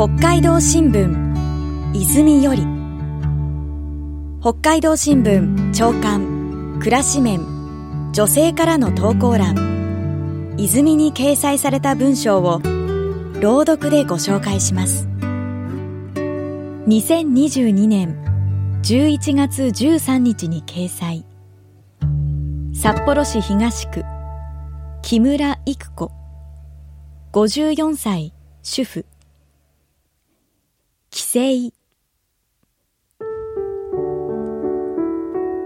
北海道新聞泉より。北海道新聞長官暮らし面女性からの投稿欄。泉に掲載された文章を朗読でご紹介します。2022年11月13日に掲載。札幌市東区木村育子。54歳主婦。省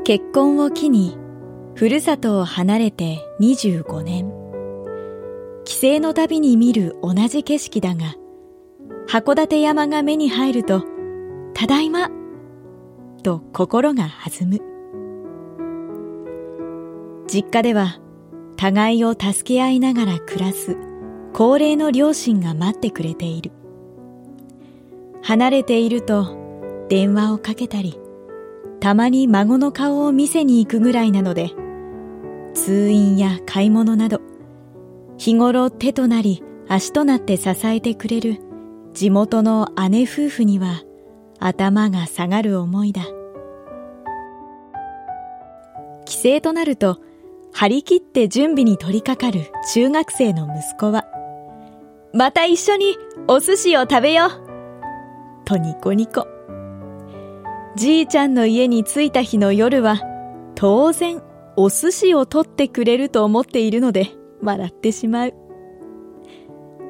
結婚を機にふるさとを離れて25年。帰省のたびに見る同じ景色だが函館山が目に入るとただいまと心が弾む。実家では互いを助け合いながら暮らす高齢の両親が待ってくれている。離れていると電話をかけたりたまに孫の顔を見せに行くぐらいなので通院や買い物など日頃手となり足となって支えてくれる地元の姉夫婦には頭が下がる思いだ。帰省となると張り切って準備に取り掛かる中学生の息子はまた一緒にお寿司を食べよう。とニコニコ。じいちゃんの家に着いた日の夜は当然お寿司を取ってくれると思っているので笑ってしまう。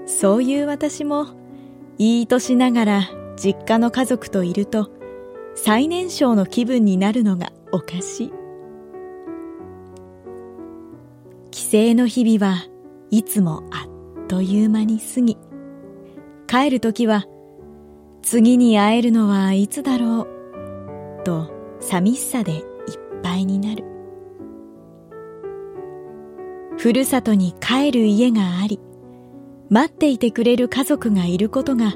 そういう私もいい年ながら実家の家族といると最年少の気分になるのがおかしい。帰省の日々はいつもあっという間に過ぎ帰る時は次に会えるのはいつだろう？と寂しさでいっぱいになる。ふるさとに帰る家があり待っていてくれる家族がいることが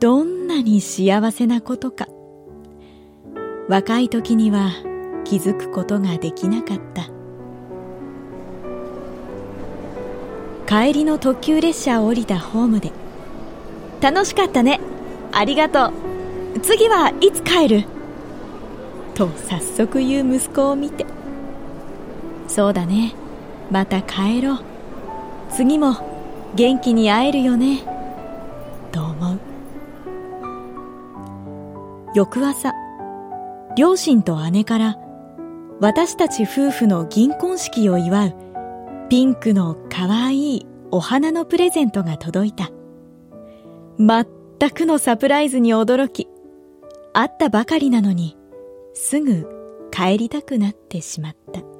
どんなに幸せなことか。若い時には気づくことができなかった。帰りの特急列車を降りたホームで。楽しかったね。ありがとう。次はいつ帰る？と早速言う息子を見て。そうだね。また帰ろう。次も元気に会えるよね。と思う。翌朝両親と姉から私たち夫婦の銀婚式を祝うピンクのかわいいお花のプレゼントが届いた。全くのサプライズに驚き会ったばかりなのにすぐ帰りたくなってしまった。